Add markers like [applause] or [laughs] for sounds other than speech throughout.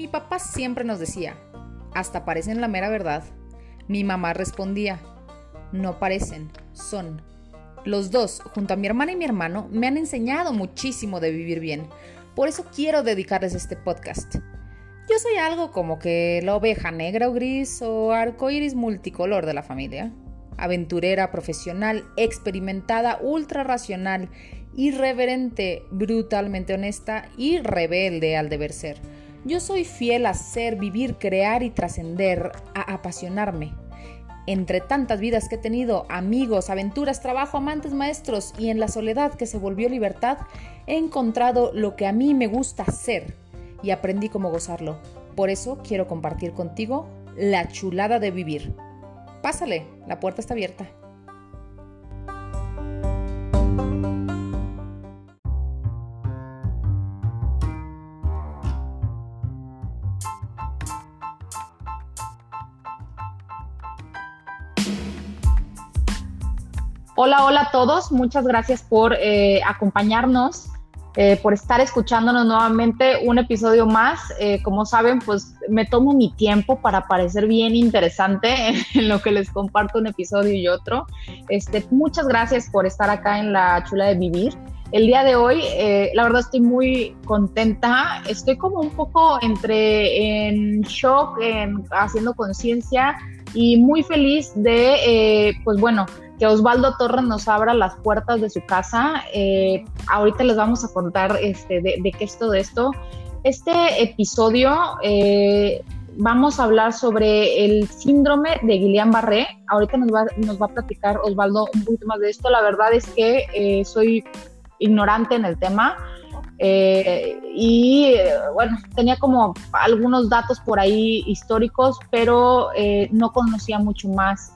Mi papá siempre nos decía, hasta parecen la mera verdad. Mi mamá respondía, no parecen, son. Los dos, junto a mi hermana y mi hermano, me han enseñado muchísimo de vivir bien. Por eso quiero dedicarles este podcast. Yo soy algo como que la oveja negra o gris o arcoíris multicolor de la familia. Aventurera, profesional, experimentada, ultra racional, irreverente, brutalmente honesta y rebelde al deber ser. Yo soy fiel a ser, vivir, crear y trascender, a apasionarme. Entre tantas vidas que he tenido, amigos, aventuras, trabajo, amantes, maestros y en la soledad que se volvió libertad, he encontrado lo que a mí me gusta ser y aprendí cómo gozarlo. Por eso quiero compartir contigo la chulada de vivir. Pásale, la puerta está abierta. Hola, hola a todos. Muchas gracias por eh, acompañarnos, eh, por estar escuchándonos nuevamente un episodio más. Eh, como saben, pues me tomo mi tiempo para parecer bien interesante [laughs] en lo que les comparto un episodio y otro. Este, muchas gracias por estar acá en la chula de vivir. El día de hoy, la verdad estoy muy contenta. Estoy como un poco entre en shock, en, haciendo conciencia y muy feliz de, pues bueno, que Osvaldo Torres nos abra las puertas de su casa. Eh, ahorita les vamos a contar este, de, qué es todo esto. Este episodio eh, vamos a hablar sobre el síndrome de Guillain-Barré. Ahorita nos va, nos va, a platicar Osvaldo un poquito más de esto. La verdad es que eh, soy ignorante en el tema. Y bueno, tenía como algunos datos por ahí históricos, pero no conocía mucho más.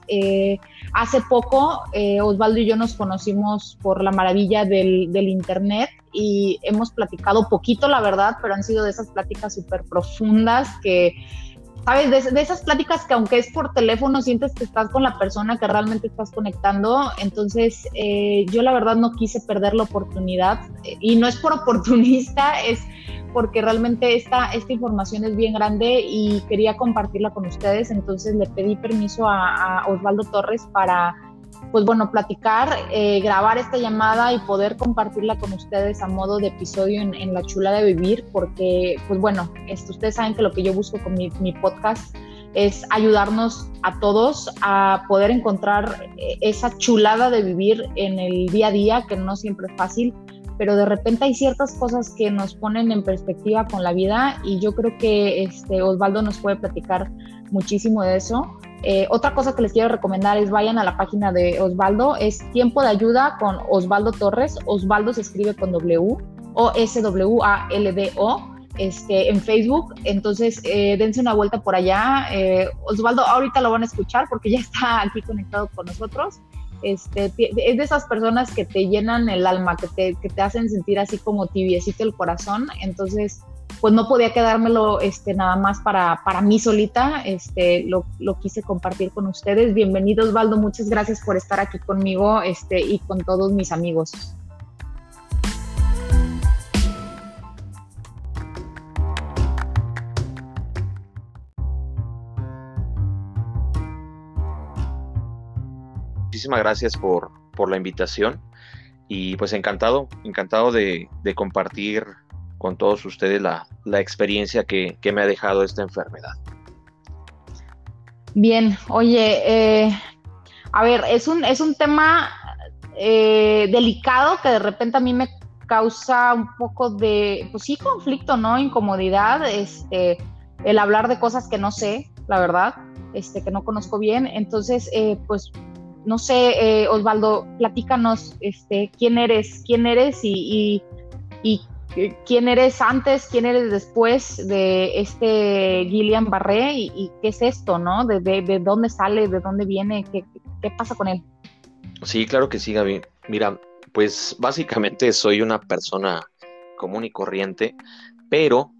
Hace poco, eh, Osvaldo y yo nos conocimos por la maravilla del, Internet y hemos platicado poquito, la verdad, pero han sido de esas pláticas súper profundas que, ¿sabes? De, esas pláticas que aunque es por teléfono, sientes que estás con la persona que realmente estás conectando. Entonces, eh, yo la verdad no quise perder la oportunidad y no es por oportunista, [laughs] es porque realmente esta, esta información es bien grande y quería compartirla con ustedes, entonces le pedí permiso a, Osvaldo Torres para, pues bueno, platicar, eh, grabar esta llamada y poder compartirla con ustedes a modo de episodio en, La Chula de Vivir, porque, pues bueno, esto, ustedes saben que lo que yo busco con mi, mi podcast es ayudarnos a todos a poder encontrar eh, esa chulada de vivir en el día a día, que no siempre es fácil, pero de repente hay ciertas cosas que nos ponen en perspectiva con la vida y yo creo que este Osvaldo nos puede platicar muchísimo de eso. Eh, otra cosa que les quiero recomendar es vayan a la página de Osvaldo, es Tiempo de Ayuda con Osvaldo Torres. Osvaldo se escribe con W o S W A L D O. Este, en Facebook, entonces eh, dense una vuelta por allá. Eh, Osvaldo ahorita lo van a escuchar porque ya está aquí conectado con nosotros este, es de esas personas que te llenan el alma, que te, que te hacen sentir así como tibiecito el corazón. Entonces, pues no podía quedármelo este, nada más para, para mí solita, este, lo, lo, quise compartir con ustedes. Bienvenido Osvaldo, muchas gracias por estar aquí conmigo este, y con todos mis amigos. muchísimas gracias por, por la invitación y pues encantado, encantado de, compartir con todos ustedes la, experiencia que, me ha dejado esta enfermedad. Bien, oye, eh, a ver, es un, es un tema eh, delicado que de repente a mí me causa un poco de, pues sí, conflicto, ¿no? Incomodidad, este, el hablar de cosas que no sé, la verdad, este, que no conozco bien. Entonces, eh, pues no sé, Osvaldo, platícanos este, quién eres, quién eres y, quién eres antes, quién eres después de este Gillian Barré y, qué es esto, ¿no? De, dónde sale, de dónde viene, ¿Qué, qué pasa con él. Sí, claro que sí, Gaby. Mira, pues básicamente soy una persona común y corriente, pero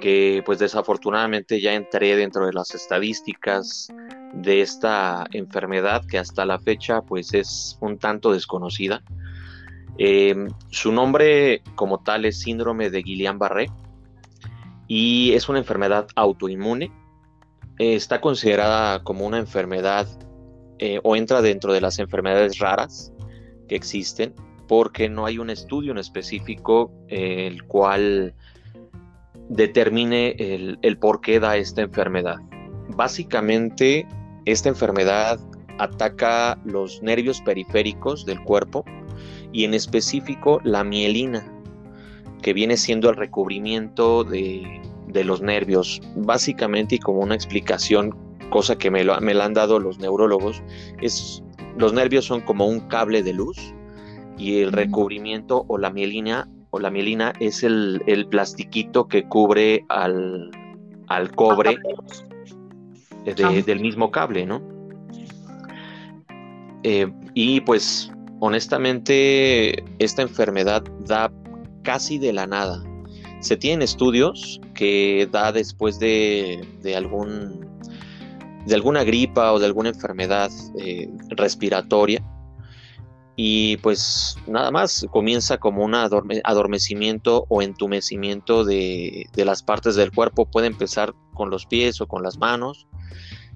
que pues desafortunadamente ya entré dentro de las estadísticas de esta enfermedad que hasta la fecha pues es un tanto desconocida. Eh, su nombre como tal es síndrome de Guillain-Barré y es una enfermedad autoinmune. está considerada como una enfermedad eh, o entra dentro de las enfermedades raras que existen porque no hay un estudio en específico eh, el cual determine el, el por qué da esta enfermedad. Básicamente, esta enfermedad ataca los nervios periféricos del cuerpo y en específico la mielina, que viene siendo el recubrimiento de, los nervios. Básicamente y como una explicación, cosa que me, lo, me la han dado los neurólogos, es los nervios son como un cable de luz y el recubrimiento o la mielina o la mielina es el, plastiquito que cubre al, cobre del mismo cable, ¿no? Eh, y pues honestamente esta enfermedad da casi de la nada. Se tienen estudios que da después de, algún de alguna gripa o de alguna enfermedad eh, respiratoria y pues nada más comienza como un adormecimiento o entumecimiento de, las partes del cuerpo. Puede empezar con los pies o con las manos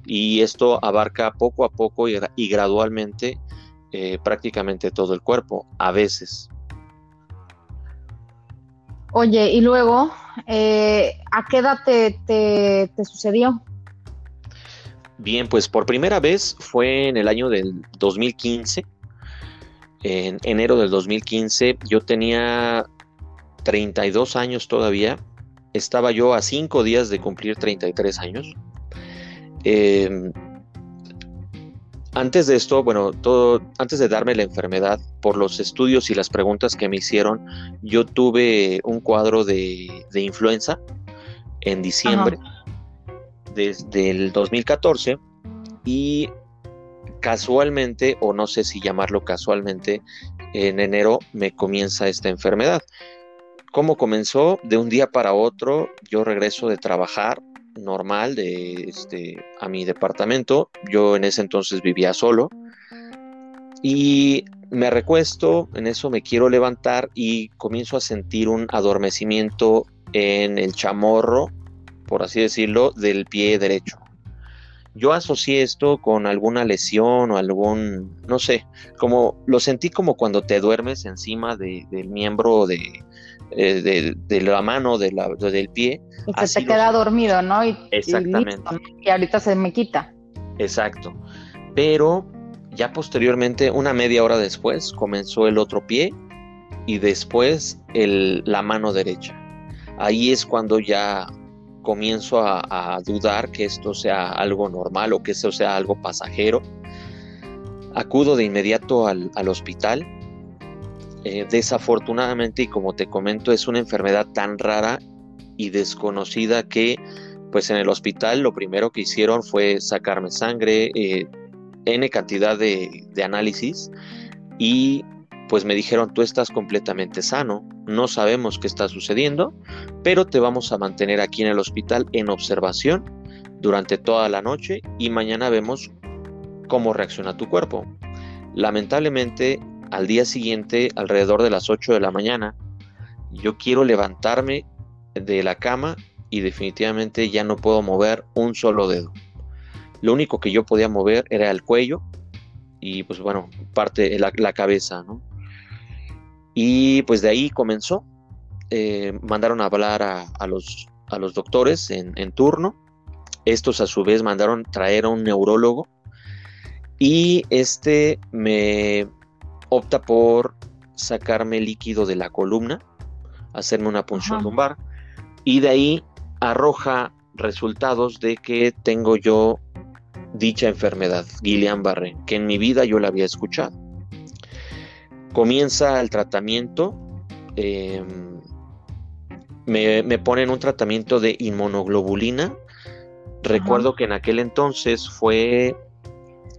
y esto abarca poco a poco y, gradualmente eh, prácticamente todo el cuerpo, a veces. Oye, y luego, eh, ¿a qué edad te, te sucedió? Bien, pues por primera vez fue en el año del 2015 en enero del 2015. Yo tenía 32 años todavía. Estaba yo a 5 días de cumplir 33 años. Em, antes de esto, bueno, todo, antes de darme la enfermedad, por los estudios y las preguntas que me hicieron, yo tuve un cuadro de, influenza en diciembre desde el 2014 y casualmente, o no sé si llamarlo casualmente, en enero me comienza esta enfermedad. ¿Cómo comenzó? De un día para otro yo regreso de trabajar normal de este a mi departamento. Yo en ese entonces vivía solo y me recuesto, en eso me quiero levantar y comienzo a sentir un adormecimiento en el chamorro, por así decirlo, del pie derecho. Yo asocié esto con alguna lesión o algún, no sé, como lo sentí como cuando te duermes encima del miembro de, eh, de, la mano, de la, del pie. Y se te queda dormido, ¿no? Y, Exactamente. Y, ahorita se me quita. Exacto. Pero ya posteriormente, una media hora después, comenzó el otro pie y después el, la mano derecha. Ahí es cuando ya comienzo a, dudar que esto sea algo normal o que esto sea algo pasajero. Acudo de inmediato al, hospital. Eh, desafortunadamente, y como te comento, es una enfermedad tan rara y desconocida que pues en el hospital lo primero que hicieron fue sacarme sangre, eh, N cantidad de, de análisis y pues me dijeron tú estás completamente sano, no sabemos qué está sucediendo, pero te vamos a mantener aquí en el hospital en observación durante toda la noche y mañana vemos cómo reacciona tu cuerpo. Lamentablemente, al día siguiente, alrededor de las 8 de la mañana, yo quiero levantarme de la cama y definitivamente ya no puedo mover un solo dedo. Lo único que yo podía mover era el cuello y pues bueno, parte la, la cabeza, ¿no? Y pues de ahí comenzó. Eh, mandaron a hablar a, los, a los doctores en, turno. Estos a su vez mandaron traer a un neurólogo. Y este me opta por sacarme líquido de la columna, hacerme una punción lumbar. Y de ahí arroja resultados de que tengo yo dicha enfermedad, Guillain-Barré, que en mi vida yo la había escuchado. Comienza el tratamiento. Em, me, ponen un tratamiento de inmunoglobulina. Recuerdo que en aquel entonces fue,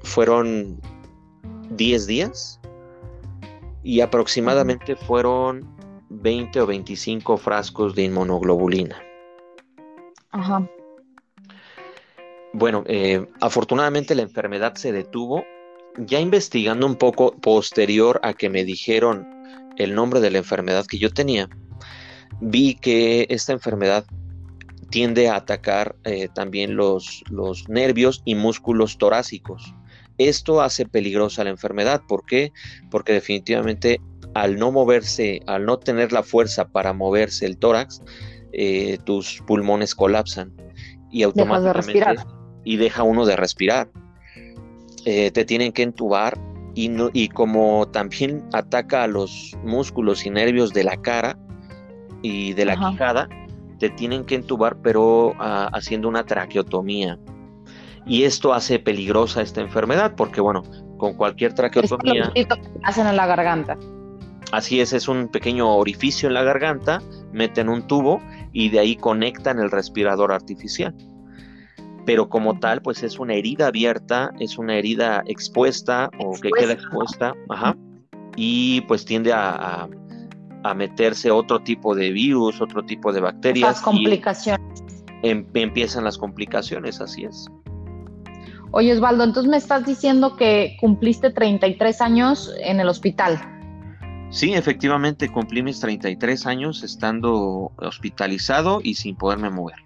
fueron 10 días y aproximadamente fueron 20 o 25 frascos de inmunoglobulina. Ajá. Bueno, eh, afortunadamente la enfermedad se detuvo ya investigando un poco posterior a que me dijeron el nombre de la enfermedad que yo tenía, vi que esta enfermedad tiende a atacar eh, también los, los nervios y músculos torácicos. Esto hace peligrosa la enfermedad. ¿Por qué? Porque definitivamente al no moverse, al no tener la fuerza para moverse el tórax, eh, tus pulmones colapsan y automáticamente y deja uno de respirar. Eh, te tienen que entubar y, y como también ataca a los músculos y nervios de la cara y de la quijada, te tienen que entubar pero ah, haciendo una traqueotomía. Y esto hace peligrosa esta enfermedad porque bueno, con cualquier traqueotomía... Es que hacen en la garganta. Así es, es un pequeño orificio en la garganta, meten un tubo y de ahí conectan el respirador artificial. Pero como tal, pues es una herida abierta, es una herida expuesta, o que queda expuesta, ajá, y pues tiende a, meterse otro tipo de virus, otro tipo de bacterias. Las complicaciones. Em, empiezan las complicaciones, así es. Oye, Osvaldo, entonces me estás diciendo que cumpliste 33 años en el hospital. Sí, efectivamente cumplí mis 33 años estando hospitalizado y sin poderme mover.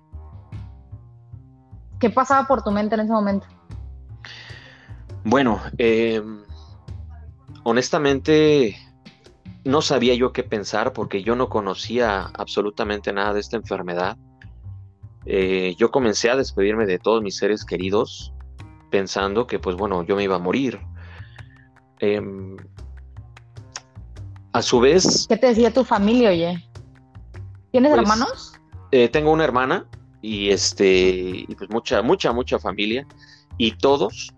¿Qué pasaba por tu mente en ese momento? Bueno, em, honestamente no sabía yo qué pensar porque yo no conocía absolutamente nada de esta enfermedad. Eh, yo comencé a despedirme de todos mis seres queridos pensando que pues bueno, yo me iba a morir. Em, a su vez... ¿Qué te decía tu familia, oye? ¿Tienes pues, hermanos? Eh, tengo una hermana y este, y pues mucha, mucha, mucha familia y todos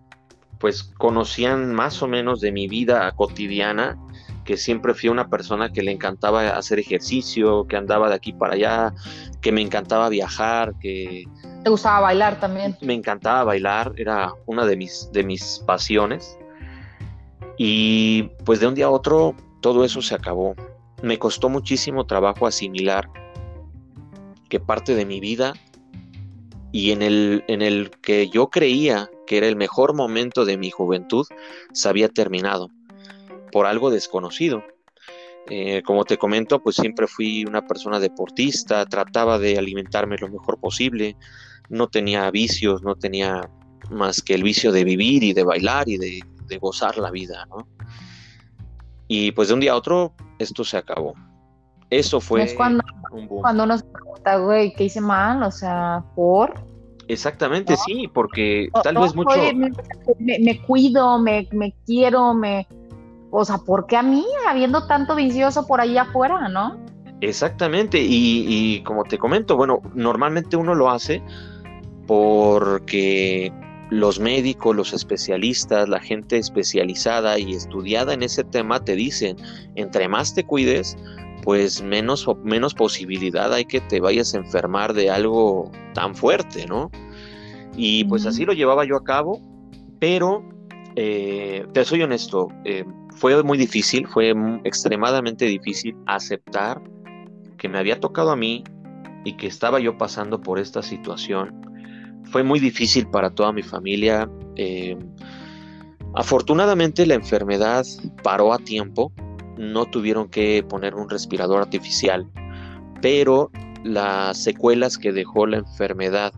pues conocían más o menos de mi vida cotidiana, que siempre fui una persona que le encantaba hacer ejercicio, que andaba de aquí para allá, que me encantaba viajar, que... ¿Te gustaba bailar también? Me encantaba bailar, era una de mis, de mis pasiones. Y pues de un día a otro todo eso se acabó. Me costó muchísimo trabajo asimilar que parte de mi vida y en el, en el que yo creía que era el mejor momento de mi juventud se había terminado por algo desconocido. Eh, como te comento, pues siempre fui una persona deportista, trataba de alimentarme lo mejor posible, no tenía vicios, no tenía más que el vicio de vivir y de bailar y de, de gozar la vida, ¿no? Y pues de un día a otro esto se acabó. Eso fue es cuando, un Cuando uno se pregunta, güey, ¿qué hice mal? O sea, ¿por? Exactamente, sí, porque tal vez mucho... me, cuido, me, me, quiero, me... O sea, ¿por qué a mí, habiendo tanto vicioso por ahí afuera, no? Exactamente, y, y como te comento, bueno, normalmente uno lo hace porque los médicos, los especialistas, la gente especializada y estudiada en ese tema te dicen, entre más te cuides, pues menos, menos posibilidad hay que te vayas a enfermar de algo tan fuerte, ¿no? Y pues así lo llevaba yo a cabo, pero eh, te soy honesto, eh, fue muy difícil, fue extremadamente difícil aceptar que me había tocado a mí y que estaba yo pasando por esta situación fue muy difícil para toda mi familia. Eh, afortunadamente la enfermedad paró a tiempo, no tuvieron que poner un respirador artificial, pero las secuelas que dejó la enfermedad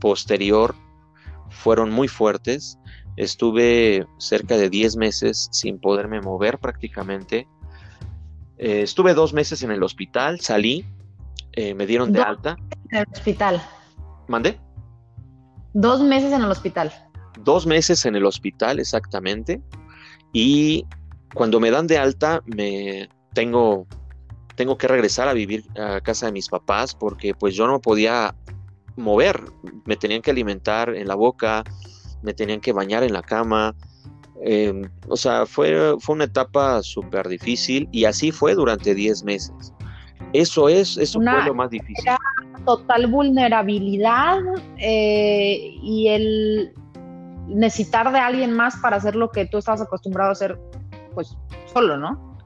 posterior fueron muy fuertes. Estuve cerca de 10 meses sin poderme mover prácticamente. Eh, estuve dos meses en el hospital, salí, eh, me dieron de alta. En el hospital. ¿Mandé? Dos meses en el hospital. Dos meses en el hospital, exactamente. Y cuando me dan de alta, me tengo, tengo que regresar a vivir a casa de mis papás porque pues yo no podía mover. Me tenían que alimentar en la boca, me tenían que bañar en la cama. Em, o sea, fue, fue una etapa súper difícil y así fue durante 10 meses. Eso es, eso fue lo más difícil total vulnerabilidad eh, y el necesitar de alguien más para hacer lo que tú estás acostumbrado a hacer, pues solo, ¿no?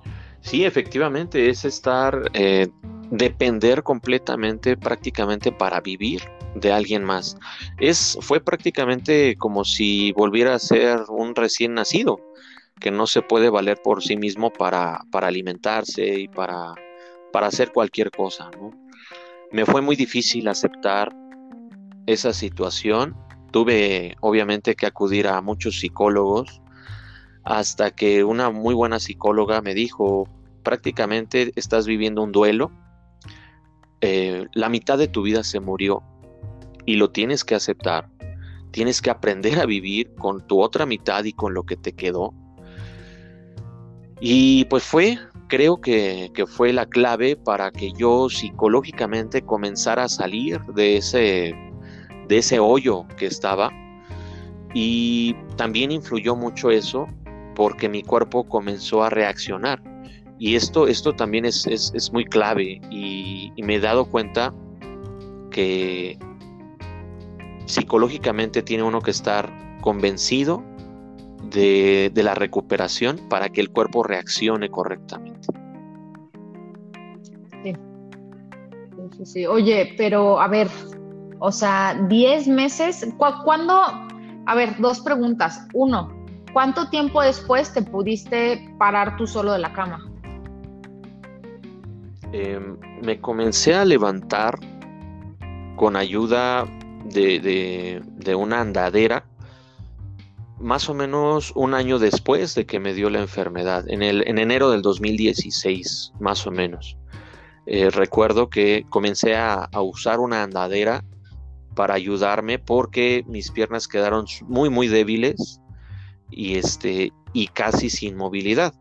Sí, efectivamente, es estar, eh, depender completamente, prácticamente para vivir de alguien más. Es, fue prácticamente como si volviera a ser un recién nacido, que no se puede valer por sí mismo para, para alimentarse y para, para hacer cualquier cosa, ¿no? me fue muy difícil aceptar esa situación. Tuve obviamente que acudir a muchos psicólogos hasta que una muy buena psicóloga me dijo, prácticamente estás viviendo un duelo, eh, la mitad de tu vida se murió y lo tienes que aceptar. Tienes que aprender a vivir con tu otra mitad y con lo que te quedó. Y pues fue, creo que, fue la clave para que yo psicológicamente comenzara a salir de ese, de ese hoyo que estaba. Y también influyó mucho eso porque mi cuerpo comenzó a reaccionar. Y esto, esto también es, muy clave y, y, me he dado cuenta que psicológicamente tiene uno que estar convencido de, la recuperación para que el cuerpo reaccione correctamente. Sí. Oye, pero a ver, o sea, 10 meses, ¿cuándo? A ver, dos preguntas. Uno, ¿cuánto tiempo después te pudiste parar tú solo de la cama? Em, me comencé a levantar con ayuda de, de una andadera más o menos un año después de que me dio la enfermedad, en, el, en enero del 2016, más o menos. Eh, recuerdo que comencé a, usar una andadera para ayudarme porque mis piernas quedaron muy, muy débiles y, este, y casi sin movilidad.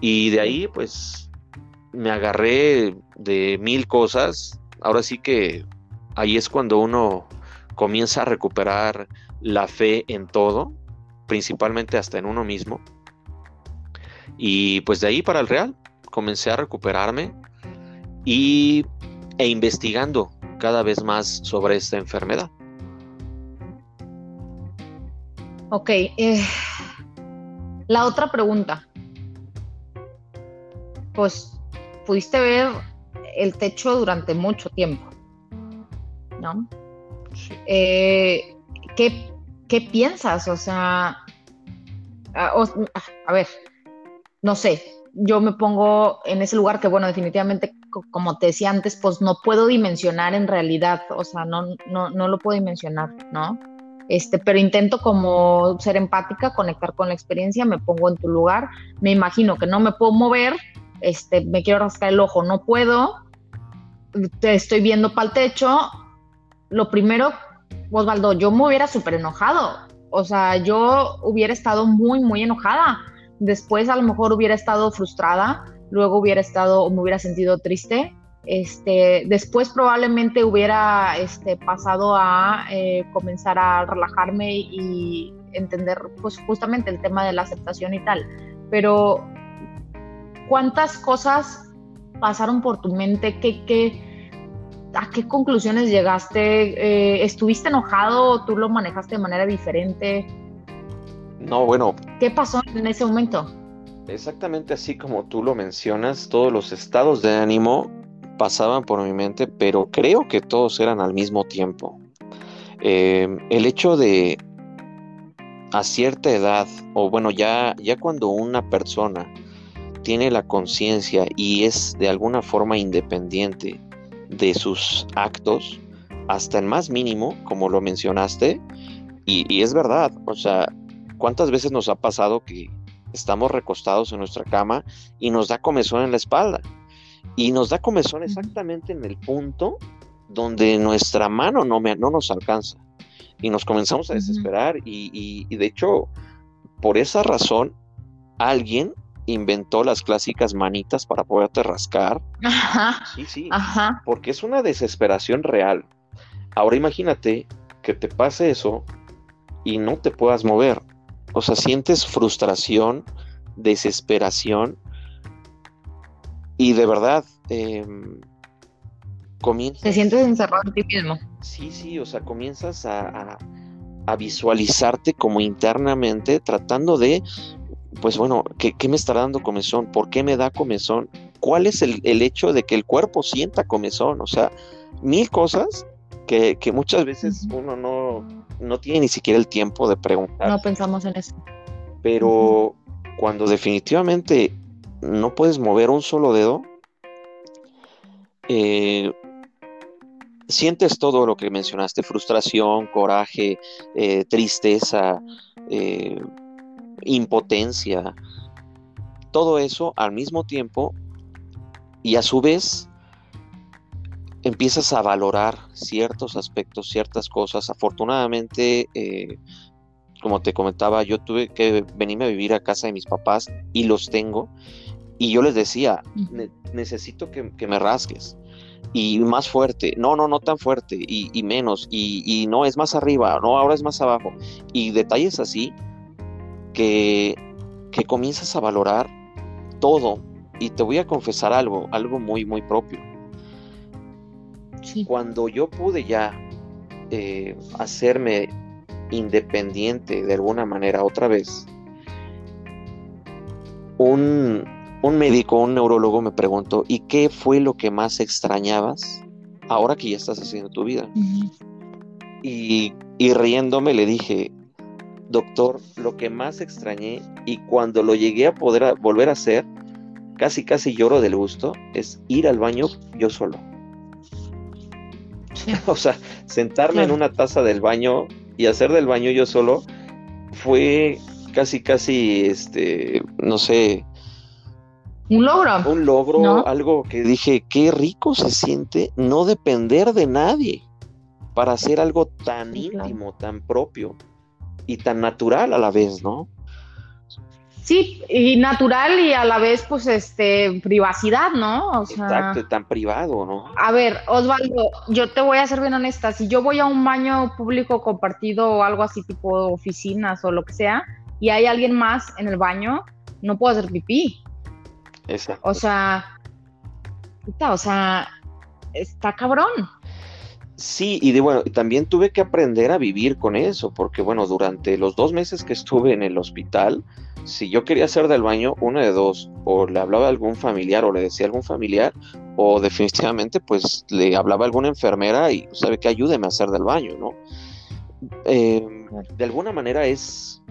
Y de ahí, pues, me agarré de mil cosas. Ahora sí que ahí es cuando uno comienza a recuperar la fe en todo, principalmente hasta en uno mismo. Y pues de ahí para el Real comencé a recuperarme y, e investigando cada vez más sobre esta enfermedad. Ok, eh, la otra pregunta. Pues pudiste ver el techo durante mucho tiempo, ¿no? Sí. Eh, ¿qué, piensas? O sea, a, ver, no sé, yo me pongo en ese lugar que, bueno, definitivamente, como te decía antes, pues no puedo dimensionar en realidad, o sea, no, no, no lo puedo dimensionar, ¿no? Este, pero intento como ser empática, conectar con la experiencia, me pongo en tu lugar, me imagino que no me puedo mover, este, me quiero rascar el ojo, no puedo, te estoy viendo para el techo, lo primero Osvaldo, yo me hubiera súper enojado. O sea, yo hubiera estado muy, muy enojada. Después a lo mejor hubiera estado frustrada, luego hubiera estado, me hubiera sentido triste. Este, después probablemente hubiera este, pasado a eh, comenzar a relajarme y entender pues justamente el tema de la aceptación y tal. Pero, ¿cuántas cosas pasaron por tu mente? ¿Qué, qué, ¿a qué conclusiones llegaste? Eh, ¿Estuviste enojado tú lo manejaste de manera diferente? No, bueno. ¿Qué pasó en ese momento? Exactamente así como tú lo mencionas, todos los estados de ánimo pasaban por mi mente, pero creo que todos eran al mismo tiempo. Em, el hecho de a cierta edad, o bueno, ya, ya cuando una persona tiene la conciencia y es de alguna forma independiente de sus actos hasta el más mínimo, como lo mencionaste, y, es verdad, o sea, ¿cuántas veces nos ha pasado que estamos recostados en nuestra cama y nos da comezón en la espalda? Y nos da comezón exactamente en el punto donde nuestra mano no, me, no nos alcanza. Y nos comenzamos a desesperar y, y de hecho, por esa razón, alguien inventó las clásicas manitas para poderte rascar. Ajá. Sí, sí. Ajá. Porque es una desesperación real. Ahora imagínate que te pase eso y no te puedas mover. O sea, sientes frustración, desesperación y de verdad em, comienzas... Te sientes encerrado en ti mismo. Sí, sí, o sea, comienzas a, a visualizarte como internamente tratando de pues bueno, ¿qué, me estará dando comezón? ¿Por qué me da comezón? ¿Cuál es el, hecho de que el cuerpo sienta comezón? O sea, mil cosas que, muchas veces uno no, no, tiene ni siquiera el tiempo de preguntar. No pensamos en eso. Pero cuando definitivamente no puedes mover un solo dedo, eh, sientes todo lo que mencionaste, frustración, coraje, eh, tristeza, eh, impotencia, todo eso al mismo tiempo y a su vez empiezas a valorar ciertos aspectos, ciertas cosas. Afortunadamente, eh, como te comentaba, yo tuve que venirme a vivir a casa de mis papás y los tengo. Y yo les decía, necesito que, me rasgues. Y más fuerte, no, no, no tan fuerte, y, menos, y, y, no es más arriba, no, ahora es más abajo. Y detalles así que, que comienzas a valorar todo. Y te voy a confesar algo, algo muy, muy propio cuando yo pude ya eh, hacerme independiente de alguna manera otra vez, un, médico, un neurólogo me preguntó, ¿y qué fue lo que más extrañabas ahora que ya estás haciendo tu vida? y, y riéndome le dije, doctor, lo que más extrañé y cuando lo llegué a poder volver a hacer, casi casi lloro del gusto, es ir al baño yo solo. [laughs] o sea, sentarme en una taza del baño y hacer del baño yo solo fue casi, casi, este, no sé. Un logro. Un logro, algo que dije, qué rico se siente no depender de nadie para hacer algo tan íntimo, tan propio y tan natural a la vez, ¿no? Sí, y natural y a la vez, pues, este, privacidad, ¿no? Exacto, tan privado, ¿no? A ver, Osvaldo, yo te voy a ser bien honesta. Si yo voy a un baño público compartido o algo así, tipo oficinas o lo que sea, y hay alguien más en el baño, no puedo hacer pipí. Exacto. O sea, o sea, está cabrón. Sí, y de bueno, también tuve que aprender a vivir con eso, porque bueno, durante los dos meses que estuve en el hospital, si yo quería hacer del baño, una de dos, o le hablaba a algún familiar o le decía a algún familiar, o definitivamente pues le hablaba a alguna enfermera y sabe que ayúdeme a hacer del baño, ¿no? Em, de alguna manera es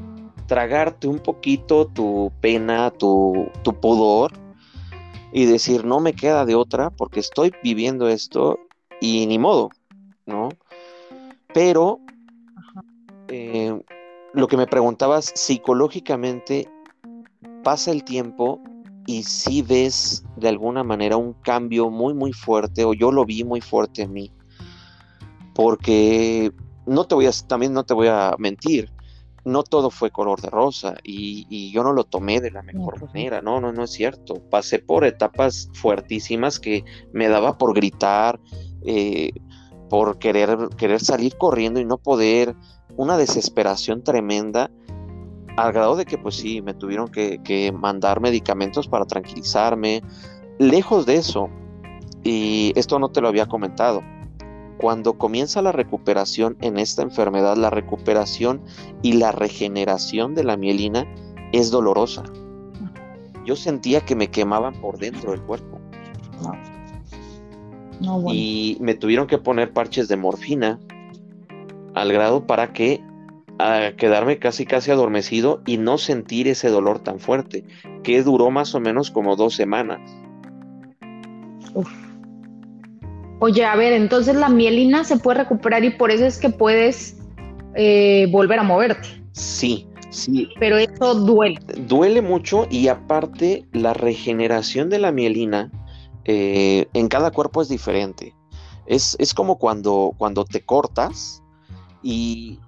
tragarte un poquito tu pena, tu, tu pudor y decir, no me queda de otra porque estoy viviendo esto y ni modo, ¿no? Pero eh, lo que me preguntabas, psicológicamente pasa el tiempo y si ves de alguna manera un cambio muy muy fuerte o yo lo vi muy fuerte en mí porque no te voy a también no te voy a mentir no todo fue color de rosa y, yo no lo tomé de la mejor pues manera no no no es cierto. Pasé por etapas fuertísimas que me daba por gritar eh, por querer querer salir corriendo y no poder una desesperación tremenda, al grado de que pues sí, me tuvieron que, mandar medicamentos para tranquilizarme. Lejos de eso, y esto no te lo había comentado, cuando comienza la recuperación en esta enfermedad, la recuperación y la regeneración de la mielina es dolorosa. Yo sentía que me quemaban por dentro del cuerpo. Y me tuvieron que poner parches de morfina al grado para que a quedarme casi casi adormecido y no sentir ese dolor tan fuerte, que duró más o menos como dos semanas. Oye, a ver, entonces la mielina se puede recuperar y por eso es que puedes eh, volver a moverte. Sí, sí. Pero eso duele. Duele mucho y aparte la regeneración de la mielina eh, en cada cuerpo es diferente. Es, es como cuando, cuando te cortas, y,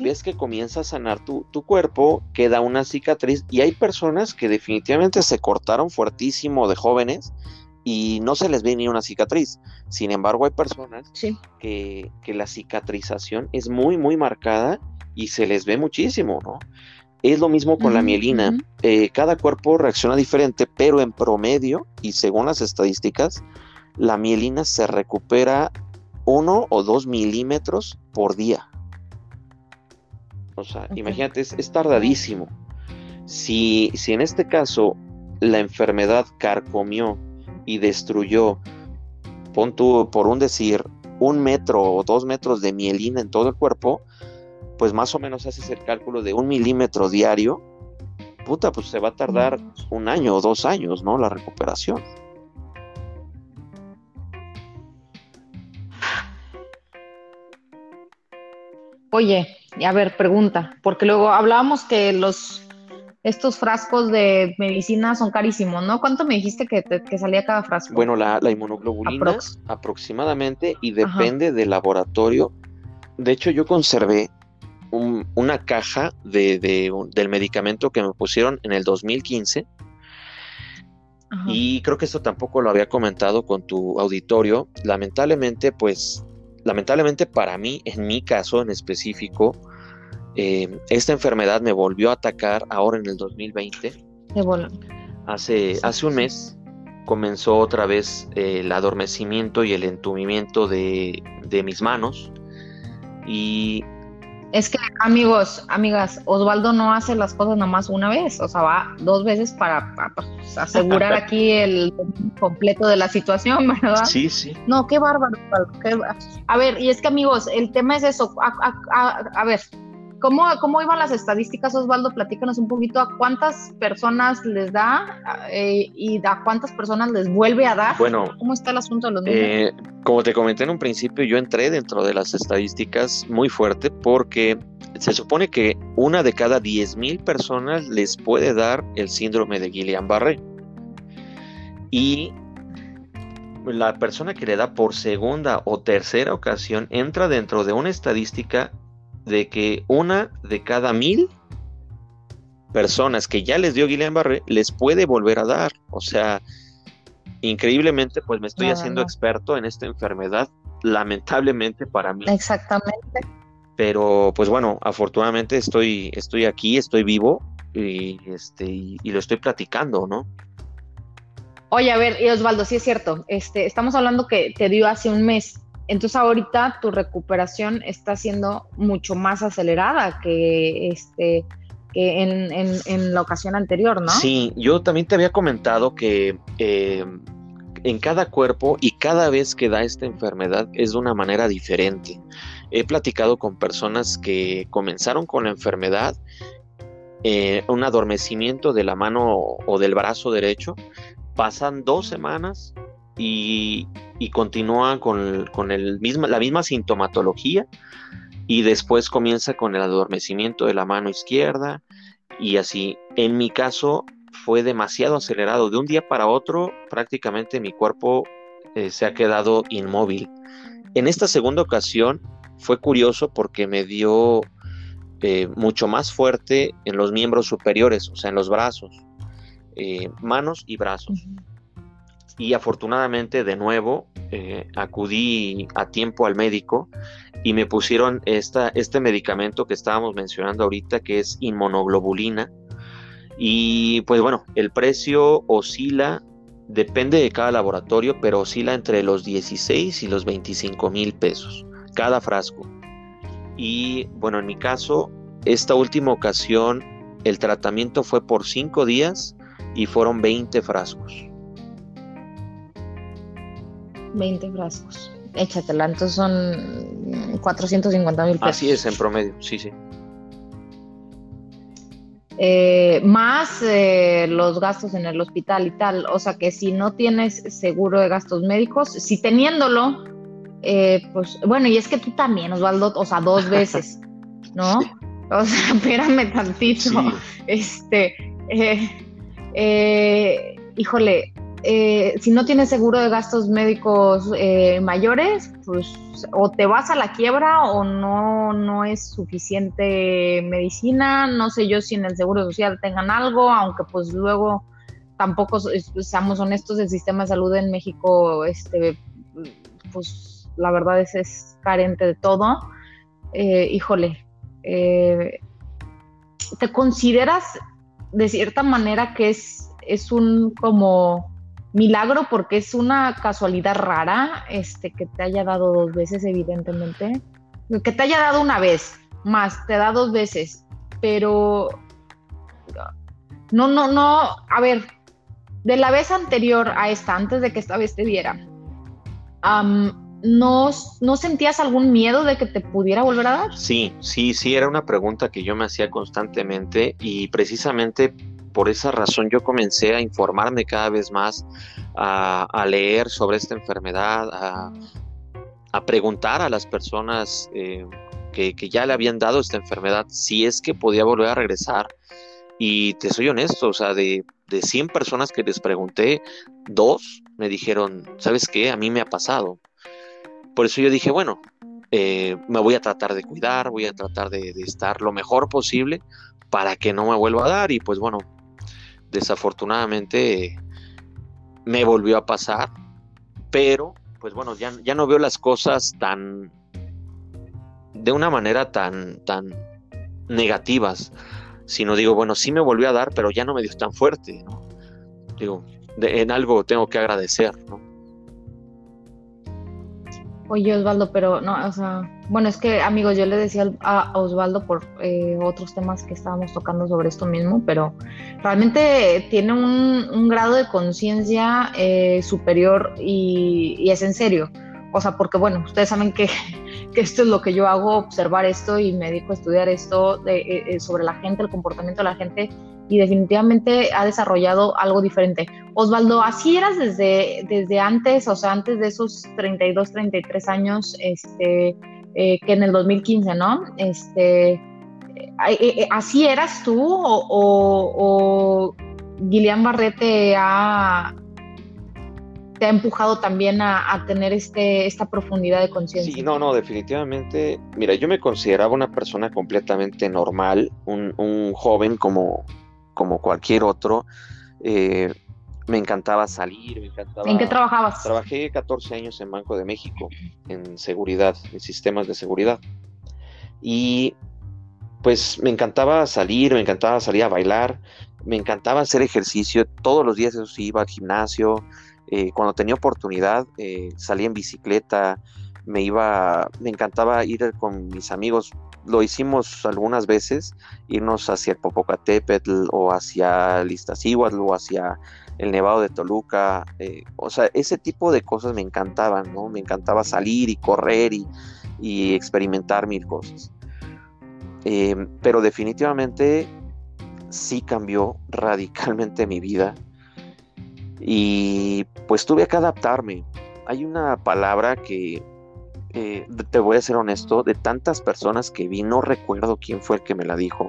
ves que comienza a sanar tu, cuerpo, queda una cicatriz y hay personas que definitivamente se cortaron fuertísimo de jóvenes y no se les ve ni una cicatriz. Sin embargo, hay personas que, la cicatrización es muy, muy marcada y se les ve muchísimo, ¿no? Es lo mismo con la mielina. Eh, cada cuerpo reacciona diferente, pero en promedio y según las estadísticas, la mielina se recupera uno o dos milímetros por día. O sea, imagínate, es, tardadísimo. Si, si en este caso la enfermedad carcomió y destruyó, pon tú, por un decir, un metro o dos metros de mielina en todo el cuerpo, pues más o menos haces el cálculo de un milímetro diario, puta, pues se va a tardar un año o dos años, ¿no? La recuperación. Oye, a ver, pregunta, porque luego hablábamos que los estos frascos de medicina son carísimos, ¿no? ¿Cuánto me dijiste que, salía cada frasco? Bueno, la, inmunoglobulina aproximadamente y depende del laboratorio. De hecho, yo conservé una caja de, del medicamento que me pusieron en el 2015. Y creo que esto tampoco lo había comentado con tu auditorio. Lamentablemente, pues, lamentablemente para mí, en mi caso en específico, eh, esta enfermedad me volvió a atacar ahora en el 2020. Hace, hace un mes comenzó otra vez el adormecimiento y el entumimiento de, de mis manos. Y es que, amigos, amigas, Osvaldo no hace las cosas nada más una vez, o sea, va dos veces para, pues, asegurar [laughs] aquí el completo de la situación, ¿verdad? Sí, sí. No, qué bárbaro. A ver, y es que, amigos, el tema es eso. a ver, ¿Cómo, ¿Cómo iban las estadísticas, Osvaldo? Platícanos un poquito a cuántas personas les da eh, y a cuántas personas les vuelve a dar. Bueno, ¿cómo está el asunto de los eh, como te comenté en un principio, yo entré dentro de las estadísticas muy fuerte porque se supone que una de cada 10.000 personas les puede dar el síndrome de Guillain-Barré. Y la persona que le da por segunda o tercera ocasión entra dentro de una estadística de que una de cada mil personas que ya les dio Guillain-Barré les puede volver a dar. O sea, increíblemente, pues me estoy haciendo experto en esta enfermedad, lamentablemente para mí. Exactamente. Pero, pues bueno, afortunadamente estoy, estoy aquí, estoy vivo y, este, y, lo estoy platicando, ¿no? Oye, a ver, y Osvaldo, sí es cierto, este, estamos hablando que te dio hace un mes. Entonces ahorita tu recuperación está siendo mucho más acelerada que este que en, la ocasión anterior, ¿no? Sí, yo también te había comentado que eh, en cada cuerpo y cada vez que da esta enfermedad es de una manera diferente. He platicado con personas que comenzaron con la enfermedad, eh, un adormecimiento de la mano o del brazo derecho, pasan dos semanas y, continúa con, el la misma sintomatología y después comienza con el adormecimiento de la mano izquierda y así. En mi caso fue demasiado acelerado. De un día para otro prácticamente mi cuerpo eh, se ha quedado inmóvil. En esta segunda ocasión fue curioso porque me dio eh, mucho más fuerte en los miembros superiores, o sea, en los brazos, eh, manos y brazos y afortunadamente de nuevo eh, acudí a tiempo al médico y me pusieron esta, este medicamento que estábamos mencionando ahorita que es inmunoglobulina y pues bueno, el precio oscila, depende de cada laboratorio, pero oscila entre los 16 y los 25 mil pesos cada frasco. Y bueno, en mi caso, esta última ocasión el tratamiento fue por 5 días y fueron 20 frascos. 20 frascos. Échatela, entonces son 450 mil pesos. Así es, en promedio, sí, sí. Eh, más eh, los gastos en el hospital y tal. O sea que si no tienes seguro de gastos médicos, si teniéndolo, eh, pues bueno, y es que tú también, Osvaldo, o sea, dos [laughs] veces, ¿no? O sea, [laughs] espérame tantito. Este, híjole, eh, si no tienes seguro de gastos médicos eh, mayores, pues o te vas a la quiebra o no, no es suficiente medicina. No sé yo si en el seguro social tengan algo, aunque pues luego tampoco, seamos honestos, el sistema de salud en México, este, pues la verdad es, es carente de todo. Eh, híjole, ¿te consideras de cierta manera que es, es un como milagro porque es una casualidad rara este, que te haya dado dos veces, evidentemente. Que te haya dado una vez, más, te da dos veces. Pero no, no, no, a ver, de la vez anterior a esta, antes de que esta vez te diera, ¿no, ¿no sentías algún miedo de que te pudiera volver a dar? Sí, sí, sí, era una pregunta que yo me hacía constantemente y precisamente por esa razón yo comencé a informarme cada vez más, a, leer sobre esta enfermedad, a, preguntar a las personas eh, que, ya le habían dado esta enfermedad, si es que podía volver a regresar. Y te soy honesto, o sea, de, de 100 personas que les pregunté, dos me dijeron, ¿sabes qué? A mí me ha pasado. Por eso yo dije, bueno, eh, me voy a tratar de cuidar, voy a tratar de, estar lo mejor posible para que no me vuelva a dar. Y pues bueno, desafortunadamente me volvió a pasar, pero pues bueno, ya, ya no veo las cosas tan de una manera tan, tan negativas, sino digo, bueno, sí me volvió a dar, pero ya no me dio tan fuerte, Digo, en algo tengo que agradecer, ¿no? Oye, Osvaldo, pero no, o sea, bueno, es que amigos, yo le decía a Osvaldo por eh, otros temas que estábamos tocando sobre esto mismo, pero realmente tiene un, grado de conciencia eh, superior y, es en serio. O sea, porque bueno, ustedes saben [laughs] que, esto es lo que yo hago, observar esto y me dedico a estudiar esto de, eh, sobre la gente, el comportamiento de la gente y definitivamente ha desarrollado algo diferente. Osvaldo, ¿así eras desde, desde antes, o sea, antes de esos 32, 33 años, este, eh, que en el 2015, ¿no? Este, eh, eh, ¿Así eras tú o, o, Guillain Barré te ha, te ha empujado también a, tener este, esta profundidad de conciencia? Sí, no, no, definitivamente. Mira, yo me consideraba una persona completamente normal, un, un joven como, como cualquier otro. Eh, me encantaba salir, me encantaba... ¿En qué trabajabas? Trabajé 14 años en Banco de México, en seguridad, en sistemas de seguridad. Y pues me encantaba salir, me encantaba salir a bailar, me encantaba hacer ejercicio, todos los días eso sí, iba al gimnasio, eh, cuando tenía oportunidad eh, salía en bicicleta, me iba, me encantaba ir con mis amigos lo hicimos algunas veces, irnos hacia el Popocatépetl o hacia el Iztaccíhuatl o hacia el Nevado de Toluca, eh, o sea, ese tipo de cosas me encantaban, ¿no? Me encantaba salir y correr y, experimentar mil cosas. Eh, pero definitivamente sí cambió radicalmente mi vida y pues tuve que adaptarme. Hay una palabra que eh, te voy a ser honesto, de tantas personas que vi, no recuerdo quién fue el que me la dijo,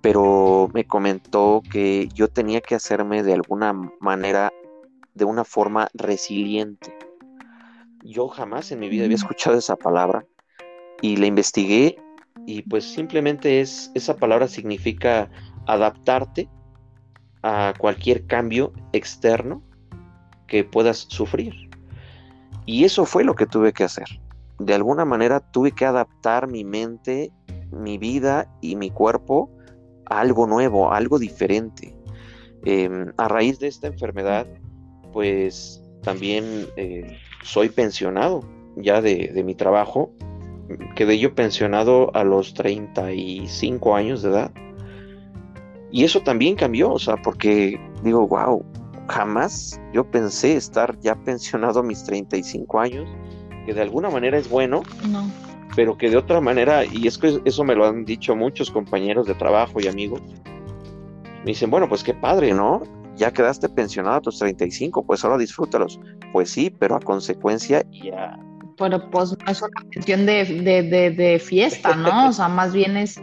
pero me comentó que yo tenía que hacerme de alguna manera, de una forma resiliente. Yo jamás en mi vida había escuchado esa palabra y la investigué y pues simplemente es, esa palabra significa adaptarte a cualquier cambio externo que puedas sufrir. Y eso fue lo que tuve que hacer. De alguna manera tuve que adaptar mi mente, mi vida y mi cuerpo a algo nuevo, algo diferente. Em, a raíz de esta enfermedad, pues también eh, soy pensionado ya de, de, mi trabajo. Quedé yo pensionado a los 35 años de edad. Y eso también cambió, o sea, porque digo, wow, jamás yo pensé estar ya pensionado a mis 35 años, que de alguna manera es bueno, pero que de otra manera, y es que eso me lo han dicho muchos compañeros de trabajo y amigos, me dicen, bueno, pues qué padre, ¿no? Ya quedaste pensionado a tus 35, pues ahora disfrútalos. Pues sí, pero a consecuencia ya... Bueno, pues no es una pensión de, de fiesta, ¿no? o sea, más bien es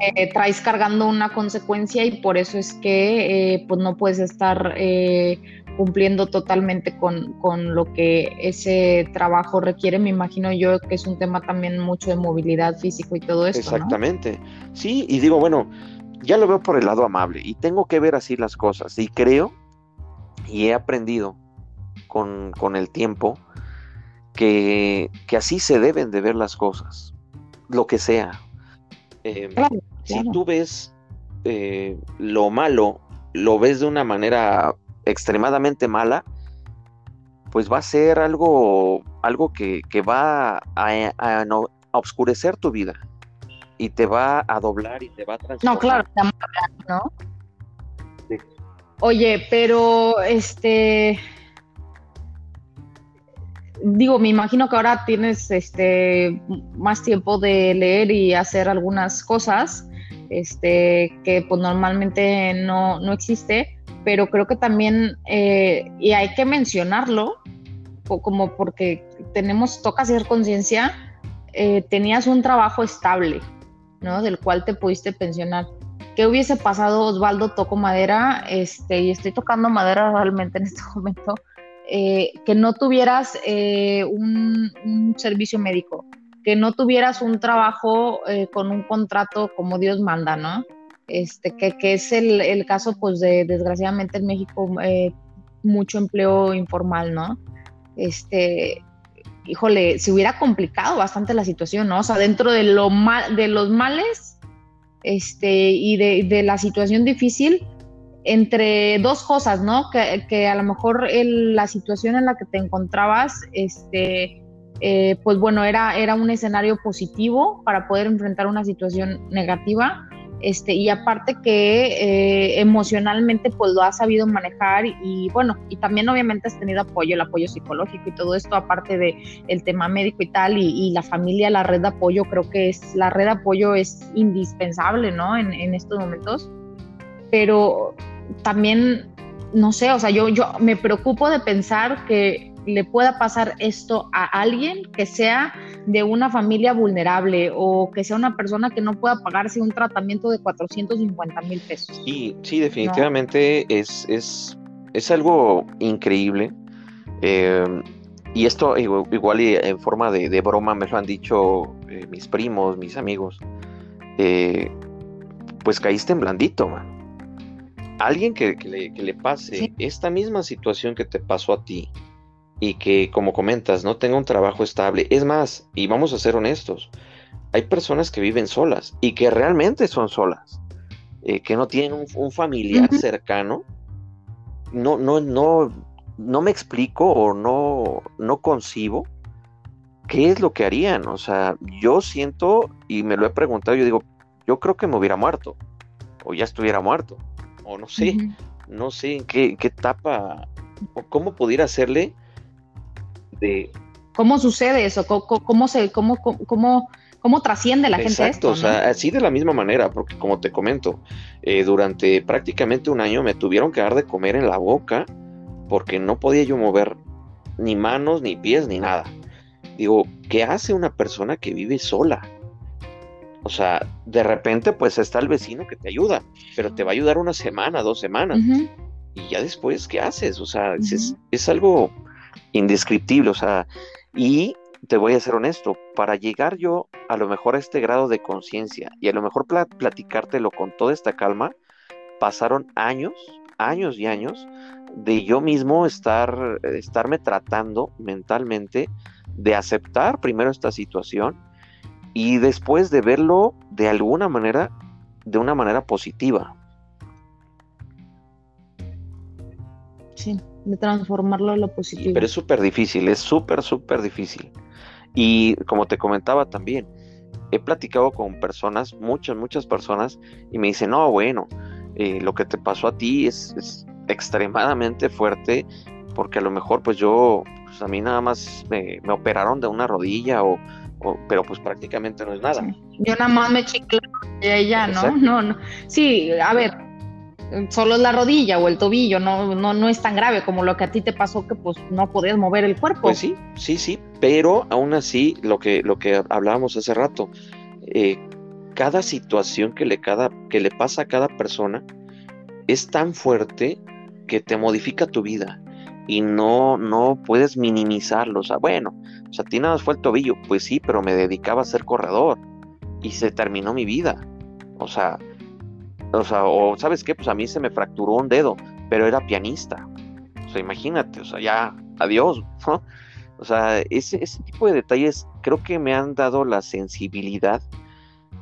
eh, traes cargando una consecuencia y por eso es que eh, pues no puedes estar eh, cumpliendo totalmente con, lo que ese trabajo requiere. Me imagino yo que es un tema también mucho de movilidad físico y todo eso. Exactamente. Sí, y digo, bueno, ya lo veo por el lado amable y tengo que ver así las cosas. Y creo y he aprendido con, el tiempo que, que así se deben de ver las cosas, lo que sea, Si tú ves eh, lo malo, lo ves de una manera extremadamente mala, pues va a ser algo, algo que, va a, a, oscurecer tu vida y te va a doblar y te va a transformar. No, claro, ¿no? Oye, pero este digo, me imagino que ahora tienes este más tiempo de leer y hacer algunas cosas este, que pues normalmente no, existe, pero creo que también, eh, y hay que mencionarlo, como porque tenemos, toca hacer conciencia eh, tenías un trabajo estable, ¿no? Del cual te pudiste pensionar. ¿Qué hubiese pasado, Osvaldo? Toco madera, este, y estoy tocando madera realmente en este [laughs] momento, eh, que no tuvieras eh, un, servicio médico, que no tuvieras un trabajo con un contrato como Dios manda, ¿no? Este, que, que es el, el, caso, pues, de desgraciadamente en México, mucho empleo informal, ¿no? Este, híjole, se hubiera complicado bastante la situación, ¿no? O sea, dentro de, lo mal, de los males este, y de, la situación difícil, entre dos cosas, ¿no? Que, a lo mejor la situación en la que te encontrabas, este, eh, pues bueno, era, era un escenario positivo para poder enfrentar una situación negativa este, y aparte que eh, emocionalmente pues lo has sabido manejar y bueno, y también obviamente has tenido apoyo, el apoyo psicológico y todo esto, aparte de el tema médico y tal, y, la familia, la red de apoyo, creo que es, la red de apoyo es indispensable, ¿no? En, en estos momentos, pero también, no sé, o sea, yo, yo me preocupo de pensar que le pueda pasar esto a alguien que sea de una familia vulnerable o que sea una persona que no pueda pagarse un tratamiento de 450 mil pesos. Sí, sí, definitivamente es, es, es, algo increíble. Eh, y esto igual, en forma de, broma me lo han dicho eh, mis primos, mis amigos. Eh, pues caíste en blandito, man. Alguien que, le, pase esta misma situación que te pasó a ti, y que, como comentas, no tenga un trabajo estable. Es más, y vamos a ser honestos, hay personas que viven solas y que realmente son solas, eh, que no tienen un, familiar cercano. No, no, no, no me explico o no, no concibo qué es lo que harían. O sea, yo siento y me lo he preguntado, yo digo, yo creo que me hubiera muerto o ya estuviera muerto o no sé, no sé en qué, qué etapa o cómo pudiera hacerle ¿Cómo sucede eso? ¿Cómo, se, cómo, cómo, cómo trasciende la gente esto? o sea, así de la misma manera, porque como te comento, eh, durante prácticamente un año me tuvieron que dar de comer en la boca porque no podía yo mover ni manos, ni pies, ni nada. Digo, ¿qué hace una persona que vive sola? O sea, de repente pues está el vecino que te ayuda, pero te va a ayudar una semana, dos semanas. Y ya después, ¿qué haces? O sea, es, es, algo indescriptible, o sea, y te voy a ser honesto, para llegar yo a lo mejor a este grado de conciencia y a lo mejor platicártelo con toda esta calma, pasaron años, años y años de yo mismo estar, estarme tratando mentalmente de aceptar primero esta situación y después de verlo de alguna manera, de una manera positiva. De transformarlo en lo positivo. pero es súper difícil, es súper, súper difícil. Y como te comentaba también, he platicado con personas, muchas, muchas personas, y me dicen, no, bueno, eh, lo que te pasó a ti es, extremadamente fuerte, porque a lo mejor pues yo, pues a mí nada más me, operaron de una rodilla o, pero pues prácticamente no es nada. Yo nada más me chiclé y ella, ¿no? No, no. Sí, a ver, solo es la rodilla o el tobillo, no, no, no es tan grave como lo que a ti te pasó que pues no podías mover el cuerpo. Pues sí, sí, sí, pero aún así lo que, lo que hablábamos hace rato, eh, cada situación que le, cada, que le pasa a cada persona es tan fuerte que te modifica tu vida y no, no puedes minimizarlo. O sea, bueno, o sea, a ti nada más fue el tobillo, pues sí, pero me dedicaba a ser corredor y se terminó mi vida. O sea, o sea, o sabes qué, pues a mí se me fracturó un dedo, pero era pianista. O sea, imagínate, o sea, ya, adiós, [laughs] ¿no? O sea, ese, ese tipo de detalles creo que me han dado la sensibilidad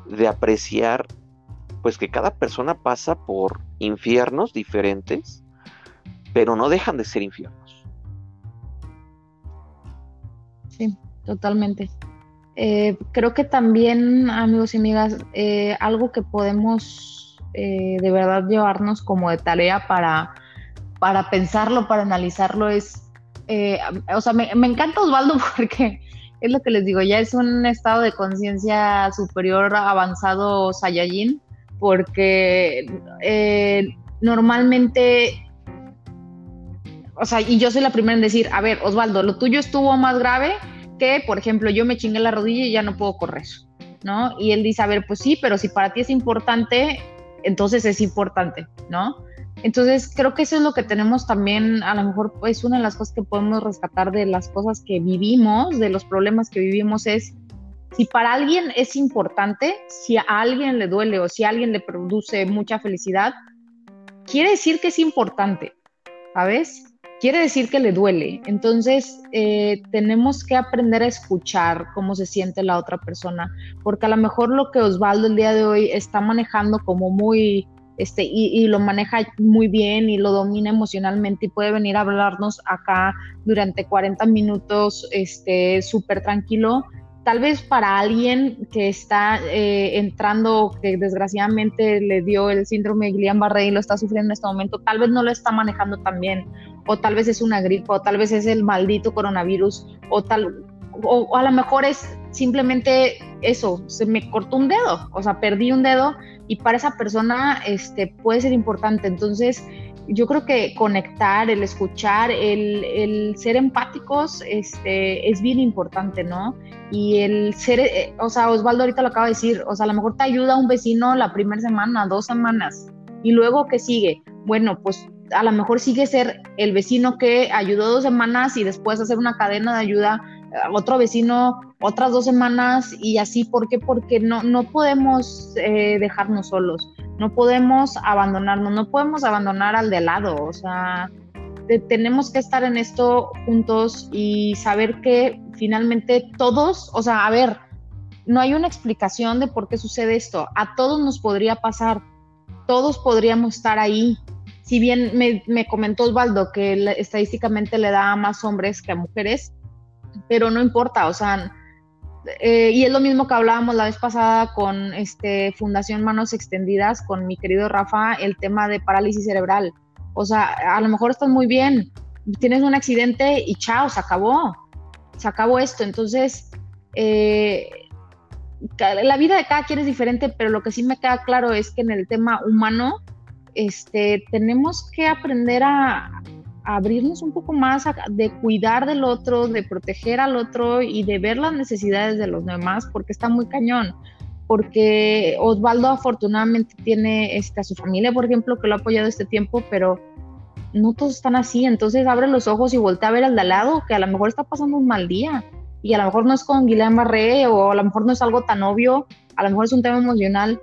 de apreciar, pues que cada persona pasa por infiernos diferentes, pero no dejan de ser infiernos. Sí, totalmente. Eh, creo que también, amigos y amigas, eh, algo que podemos eh, de verdad llevarnos como de tarea para, para pensarlo, para analizarlo es, eh, o sea, me, encanta Osvaldo [laughs] porque es lo que les digo, ya es un estado de conciencia superior avanzado Saiyajin, porque eh, normalmente, o sea, y yo soy la primera en decir, a ver, Osvaldo, lo tuyo estuvo más grave, que, por ejemplo, yo me chingué la rodilla y ya no puedo correr, ¿no? Y él dice, a ver, pues sí, pero si para ti es importante, entonces es importante, ¿no? Entonces, creo que eso es lo que tenemos también, a lo mejor es pues, una de las cosas que podemos rescatar de las cosas que vivimos, de los problemas que vivimos, es si para alguien es importante, si a alguien le duele o si a alguien le produce mucha felicidad, quiere decir que es importante, ¿sabes? Quiere decir que le duele. Entonces, eh, tenemos que aprender a escuchar cómo se siente la otra persona, porque a lo mejor lo que Osvaldo el día de hoy está manejando como muy este, y, lo maneja muy bien y lo domina emocionalmente y puede venir a hablarnos acá durante 40 minutos este, súper tranquilo. Tal vez para alguien que está eh, entrando, que desgraciadamente le dio el síndrome de Guillain-Barré y lo está sufriendo en este momento, tal vez no lo está manejando tan bien, o tal vez es una gripe, o tal vez es el maldito coronavirus, o tal, o, a lo mejor es simplemente eso, se me cortó un dedo, o sea, perdí un dedo y para esa persona este, puede ser importante. Entonces, yo creo que conectar, el escuchar, el, ser empáticos este, es bien importante, ¿no? Y el ser, eh, o sea, Osvaldo ahorita lo acaba de decir, o sea, a lo mejor te ayuda un vecino la primera semana, dos semanas, y luego ¿qué sigue? Bueno, pues a lo mejor sigue ser el vecino que ayudó dos semanas y después hacer una cadena de ayuda otro vecino otras dos semanas y así. ¿Por qué? Porque no, no podemos eh, dejarnos solos, no podemos abandonarnos, no podemos abandonar al de lado. O sea, tenemos que estar en esto juntos y saber que finalmente todos, o sea, a ver, no hay una explicación de por qué sucede esto. A todos nos podría pasar, todos podríamos estar ahí. Si bien me, me comentó Osvaldo que estadísticamente le da a más hombres que a mujeres, pero no importa, o sea, eh, y es lo mismo que hablábamos la vez pasada con este Fundación Manos Extendidas, con mi querido Rafa, el tema de parálisis cerebral. O sea, a lo mejor estás muy bien, tienes un accidente y chao, se acabó, se acabó esto. Entonces, eh, la vida de cada quien es diferente, pero lo que sí me queda claro es que en el tema humano, este, tenemos que aprender a, abrirnos un poco más, de cuidar del otro, de proteger al otro y de ver las necesidades de los demás, porque está muy cañón. Porque Osvaldo afortunadamente tiene este, a su familia, por ejemplo, que lo ha apoyado este tiempo, pero no todos están así. Entonces abre los ojos y voltea a ver al de al lado, que a lo mejor está pasando un mal día. Y a lo mejor no es con Guillain Barré o a lo mejor no es algo tan obvio, a lo mejor es un tema emocional.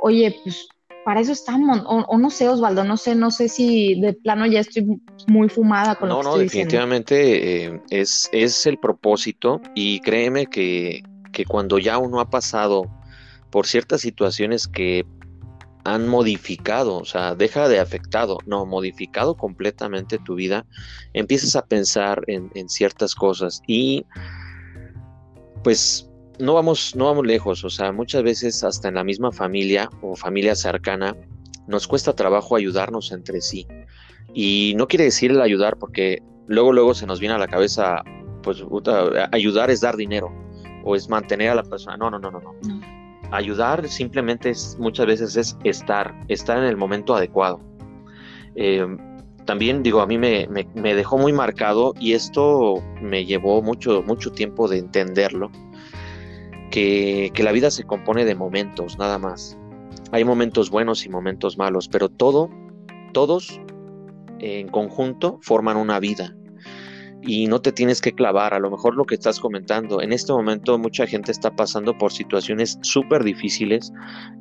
Oye, pues para eso estamos, o, no sé, Osvaldo, no sé, no sé si de plano ya estoy muy fumada con lo que no, definitivamente eh, es, es el propósito y créeme que, que cuando ya uno ha pasado por ciertas situaciones que han modificado, o sea, deja de afectado, no, modificado completamente tu vida, empiezas a pensar en, en ciertas cosas y pues no vamos, no vamos lejos, o sea, muchas veces hasta en la misma familia o familia cercana nos cuesta trabajo ayudarnos entre sí. Y no quiere decir el ayudar porque luego, luego se nos viene a la cabeza, pues ayudar es dar dinero o es mantener a la persona. No, no, no, no, no. Ayudar simplemente es, muchas veces es estar, estar en el momento adecuado. Eh, también digo, a mí me, me, dejó muy marcado y esto me llevó mucho, mucho tiempo de entenderlo que, la vida se compone de momentos, nada más. Hay momentos buenos y momentos malos, pero todo, todos en conjunto forman una vida. Y no te tienes que clavar, a lo mejor lo que estás comentando. En este momento mucha gente está pasando por situaciones súper difíciles.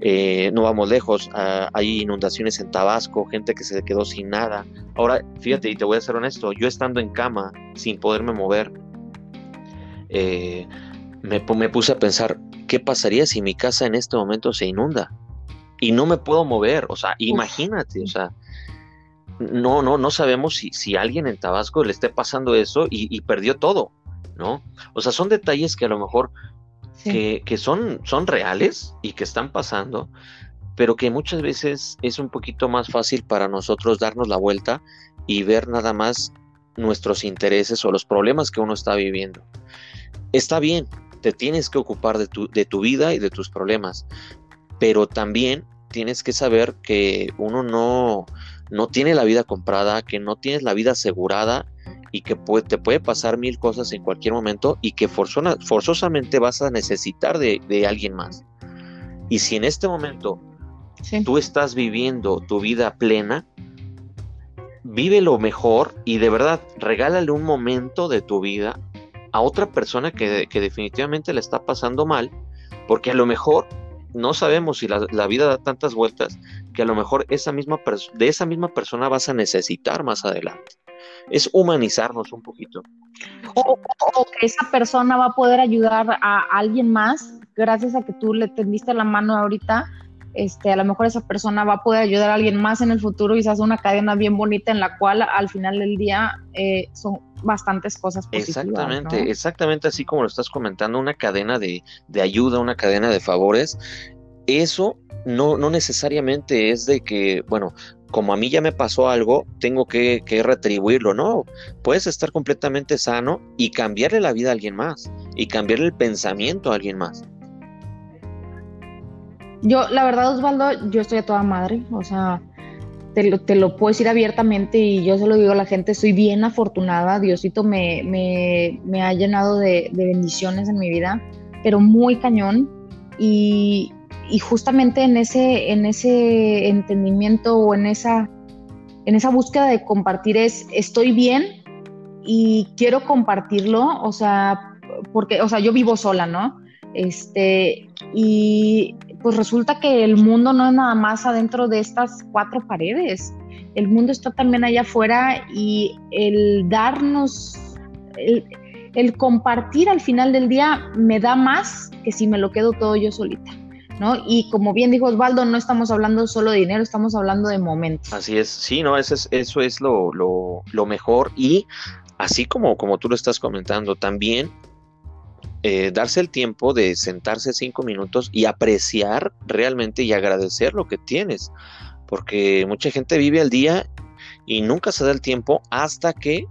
Eh, no vamos lejos, ah, hay inundaciones en Tabasco, gente que se quedó sin nada. Ahora, fíjate, y te voy a ser honesto, yo estando en cama, sin poderme mover, eh, me, puse a pensar, ¿qué pasaría si mi casa en este momento se inunda? Y no me puedo mover, o sea, imagínate, o sea, no, no, no sabemos si, si alguien en Tabasco le esté pasando eso y, perdió todo, ¿no? O sea, son detalles que a lo mejor que, que, son, son reales y que están pasando, pero que muchas veces es un poquito más fácil para nosotros darnos la vuelta y ver nada más nuestros intereses o los problemas que uno está viviendo. Está bien, te tienes que ocupar de tu, de tu vida y de tus problemas, pero también tienes que saber que uno no, no tiene la vida comprada, que no tienes la vida asegurada y que te puede pasar mil cosas en cualquier momento y que forzosamente vas a necesitar de, alguien más. Y si en este momento tú estás viviendo tu vida plena, vive lo mejor y de verdad regálale un momento de tu vida a otra persona que, que definitivamente le está pasando mal, porque a lo mejor no sabemos si la, vida da tantas vueltas que a lo mejor esa misma de esa misma persona vas a necesitar más adelante. Es humanizarnos un poquito. O, que esa persona va a poder ayudar a alguien más gracias a que tú le tendiste la mano ahorita. Este, a lo mejor esa persona va a poder ayudar a alguien más en el futuro y se hace una cadena bien bonita en la cual al final del día eh, son bastantes cosas positivas. Exactamente, exactamente así como lo estás comentando, una cadena de, de ayuda, una cadena de favores. Eso no, no necesariamente es de que, bueno, como a mí ya me pasó algo, tengo que, que, retribuirlo. No, puedes estar completamente sano y cambiarle la vida a alguien más y cambiarle el pensamiento a alguien más. Yo, la verdad, Osvaldo, yo estoy a toda madre. O sea, te lo, puedo decir abiertamente y yo se lo digo a la gente, soy bien afortunada, Diosito me, me, ha llenado de, bendiciones en mi vida, pero muy cañón y, justamente en ese, en ese entendimiento o en esa, en esa búsqueda de compartir es, estoy bien y quiero compartirlo, o sea, porque, o sea, yo vivo sola, ¿no? Este, y pues resulta que el mundo no es nada más adentro de estas cuatro paredes. El mundo está también allá afuera y el darnos, el, compartir al final del día me da más que si me lo quedo todo yo solita. ¿No? Y como bien dijo Osvaldo, no estamos hablando solo de dinero, estamos hablando de momentos. Así es, sí, no, eso es, eso es lo, lo, lo mejor. Y así como, como tú lo estás comentando, también eh, darse el tiempo de sentarse cinco minutos y apreciar realmente y agradecer lo que tienes. Porque mucha gente vive al día y nunca se da el tiempo hasta que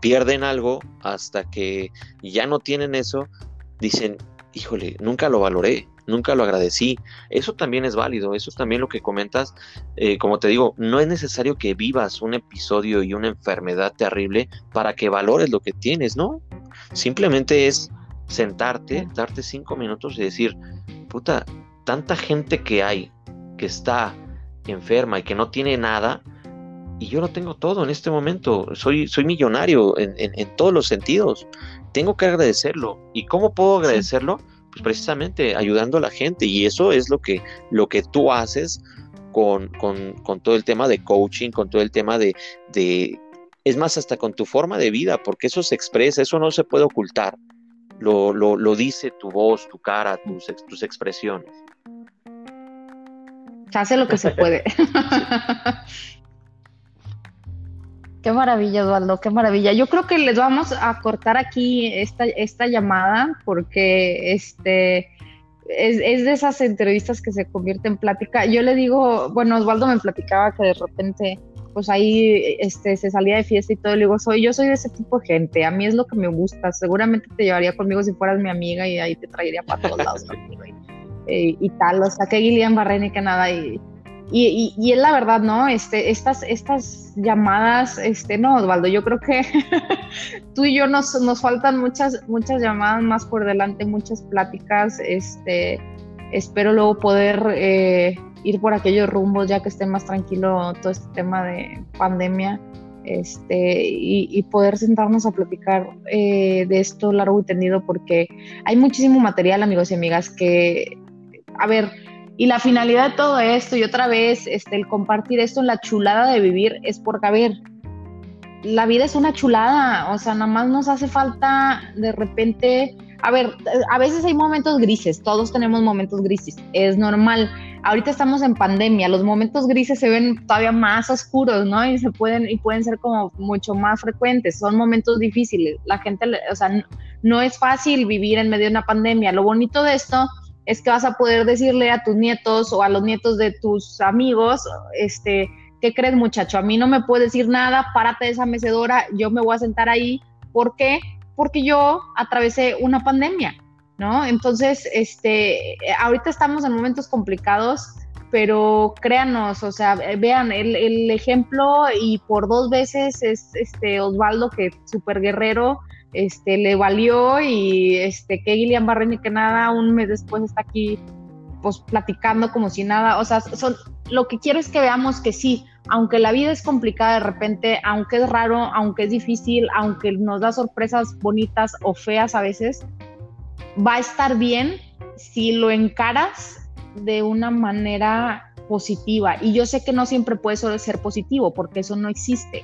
pierden algo, hasta que ya no tienen eso, dicen, híjole, nunca lo valoré, nunca lo agradecí. Eso también es válido, eso también lo que comentas, eh, como te digo, no es necesario que vivas un episodio y una enfermedad terrible para que valores lo que tienes, ¿no? Simplemente es sentarte, darte cinco minutos y decir, puta, tanta gente que hay que está enferma y que no tiene nada, y yo lo tengo todo en este momento. Soy, soy millonario en, todos los sentidos. Tengo que agradecerlo. ¿Y cómo puedo agradecerlo? Pues precisamente ayudando a la gente. Y eso es lo que, lo que tú haces con, con, todo el tema de coaching, con todo el tema de, de es más, hasta con tu forma de vida, porque eso se expresa, eso no se puede ocultar. Lo, lo, dice tu voz, tu cara, tus, tus expresiones. Se hace lo que se puede. [laughs] Qué maravilla, Eduardo, qué maravilla. Yo creo que les vamos a cortar aquí esta, esta llamada porque este es, es, de esas entrevistas que se convierte en plática. Yo le digo, bueno, Osvaldo me platicaba que de repente pues ahí este, se salía de fiesta y todo, le digo, soy, yo soy de ese tipo de gente, a mí es lo que me gusta, seguramente te llevaría conmigo si fueras mi amiga y ahí te traería para todos lados [laughs] y, y, tal, o sea, que Guilian Barrena y que nada, y, y, y, es la verdad, ¿no? Este, estas, estas llamadas, este, no, Osvaldo, yo creo que [laughs] tú y yo nos, nos faltan muchas, muchas llamadas más por delante, muchas pláticas, este, espero luego poder... Eh, ir por aquellos rumbos ya que esté más tranquilo todo este tema de pandemia este, y, poder sentarnos a platicar eh, de esto largo y tendido porque hay muchísimo material amigos y amigas que, a ver, y la finalidad de todo esto y otra vez este, el compartir esto en la chulada de vivir es porque, a ver, la vida es una chulada, o sea, nada más nos hace falta de repente, a ver, a veces hay momentos grises, todos tenemos momentos grises, es normal, ahorita estamos en pandemia, los momentos grises se ven todavía más oscuros, ¿no? Y se pueden, y pueden ser como mucho más frecuentes, son momentos difíciles. La gente, o sea, no, es fácil vivir en medio de una pandemia. Lo bonito de esto es que vas a poder decirle a tus nietos o a los nietos de tus amigos, este, ¿qué crees muchacho? A mí no me puedes decir nada, párate de esa mecedora, yo me voy a sentar ahí. ¿Por qué? Porque yo atravesé una pandemia ¿no? Entonces, este, ahorita estamos en momentos complicados, pero créanos, o sea, vean el, el ejemplo y por dos veces es este Osvaldo que súper guerrero, este, le valió y este, que Gillian Barreño que nada, un mes después está aquí pues platicando como si nada, o sea, son, lo que quiero es que veamos que sí, aunque la vida es complicada de repente, aunque es raro, aunque es difícil, aunque nos da sorpresas bonitas o feas a veces, va a estar bien si lo encaras de una manera positiva. Y yo sé que no siempre puede solo ser positivo, porque eso no existe.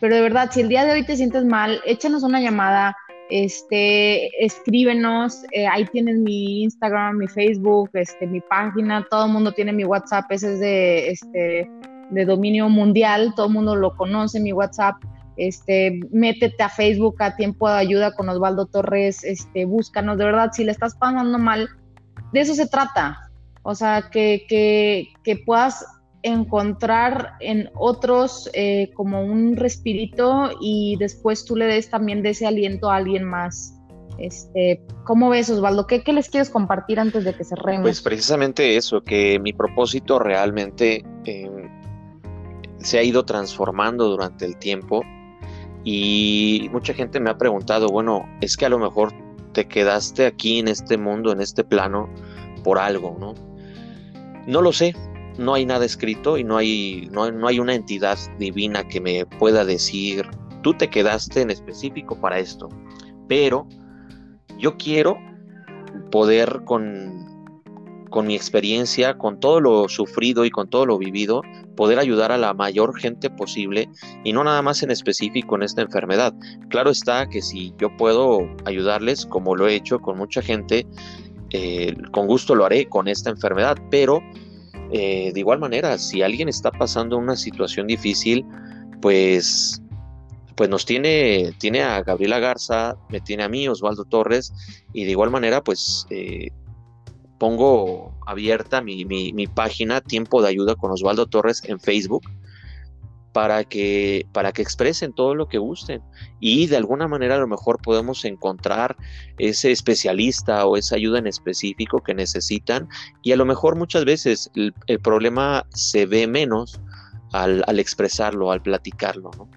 Pero de verdad, si el día de hoy te sientes mal, échanos una llamada, este, escríbenos, eh, ahí tienes mi Instagram, mi Facebook, este, mi página, todo el mundo tiene mi WhatsApp, ese es de, este, de dominio mundial, todo el mundo lo conoce, mi WhatsApp, este, métete a Facebook a Tiempo de Ayuda con Osvaldo Torres, este, búscanos, de verdad, si le estás pasando mal, de eso se trata, o sea, que, que, que puedas encontrar en otros eh, como un respirito y después tú le des también de ese aliento a alguien más. Este, ¿Cómo ves, Osvaldo? ¿Qué, ¿Qué, les quieres compartir antes de que cerremos? Pues precisamente eso, que mi propósito realmente em, se ha ido transformando durante el tiempo y mucha gente me ha preguntado, bueno, es que a lo mejor te quedaste aquí en este mundo, en este plano, por algo, ¿no? No lo sé, no hay nada escrito y no hay, no, hay una entidad divina que me pueda decir, tú te quedaste en específico para esto. Pero yo quiero poder con, con mi experiencia, con todo lo sufrido y con todo lo vivido, poder ayudar a la mayor gente posible y no nada más en específico en esta enfermedad. Claro está que si yo puedo ayudarles, como lo he hecho con mucha gente, eh, con gusto lo haré con esta enfermedad, pero eh, de igual manera, si alguien está pasando una situación difícil, pues, pues nos tiene, tiene a Gabriela Garza, me tiene a mí, Osvaldo Torres, y de igual manera, pues eh, pongo abierta mi, mi, página Tiempo de Ayuda con Osvaldo Torres en Facebook para que, para que expresen todo lo que gusten y de alguna manera a lo mejor podemos encontrar ese especialista o esa ayuda en específico que necesitan y a lo mejor muchas veces el, problema se ve menos al, expresarlo, al platicarlo, ¿no?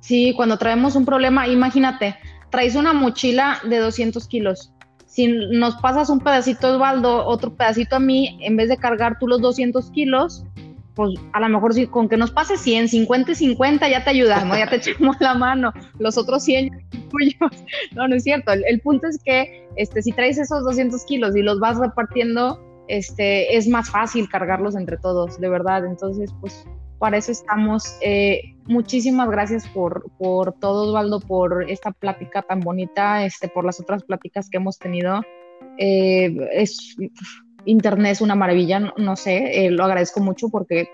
Sí, cuando traemos un problema, imagínate, traes una mochila de 200 kilos. Si nos pasas un pedacito Osvaldo, otro pedacito a mí, en vez de cargar tú los 200 kilos, pues a lo mejor si con que nos pase 100, 50 y 50 ya te ayudamos, ya te [laughs] echamos la mano, los otros 100 No, no es cierto. El, punto es que este, si traes esos 200 kilos y los vas repartiendo, este, es más fácil cargarlos entre todos, de verdad. Entonces, pues para eso estamos. Eh, muchísimas gracias por, por todo, Osvaldo, por esta plática tan bonita, este, por las otras pláticas que hemos tenido. Eh, es Internet es una maravilla, no, sé, eh, lo agradezco mucho porque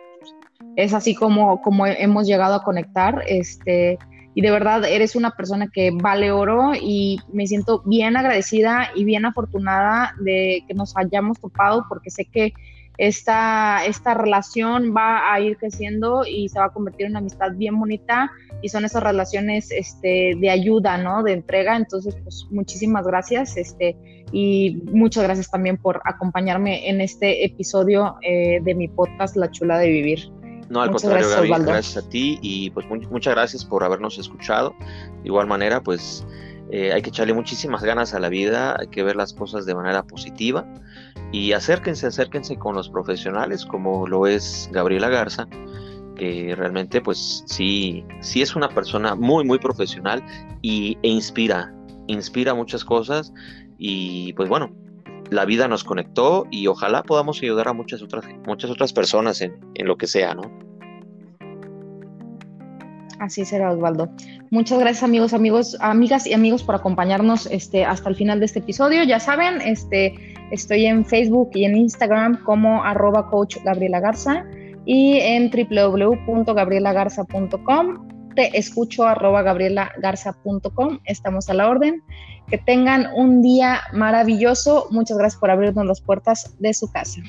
es así como, como hemos llegado a conectar, este, y de verdad eres una persona que vale oro y me siento bien agradecida y bien afortunada de que nos hayamos topado porque sé que esta, esta relación va a ir creciendo y se va a convertir en una amistad bien bonita y son esas relaciones este, de ayuda, ¿no? De entrega. Entonces, pues muchísimas gracias este, y muchas gracias también por acompañarme en este episodio eh, de mi podcast La Chula de Vivir. No, al contrario, Gaby, gracias a ti y pues muchas gracias por habernos escuchado. De igual manera, pues eh, hay que echarle muchísimas ganas a la vida, hay que ver las cosas de manera positiva y acérquense, acérquense con los profesionales como lo es Gabriela Garza, que realmente pues sí, sí es una persona muy, muy profesional y, e inspira, inspira muchas cosas y pues bueno, la vida nos conectó y ojalá podamos ayudar a muchas otras, muchas otras personas en, en lo que sea, ¿no? Así será, Osvaldo. Muchas gracias, amigos, amigos, amigas y amigos, por acompañarnos este, hasta el final de este episodio. Ya saben, este, estoy en Facebook y en Instagram como arroba coach Gabriela Garza y en www.gabrielagarza.com. Te escucho arroba gabrielagarza.com. Estamos a la orden. Que tengan un día maravilloso. Muchas gracias por abrirnos las puertas de su casa.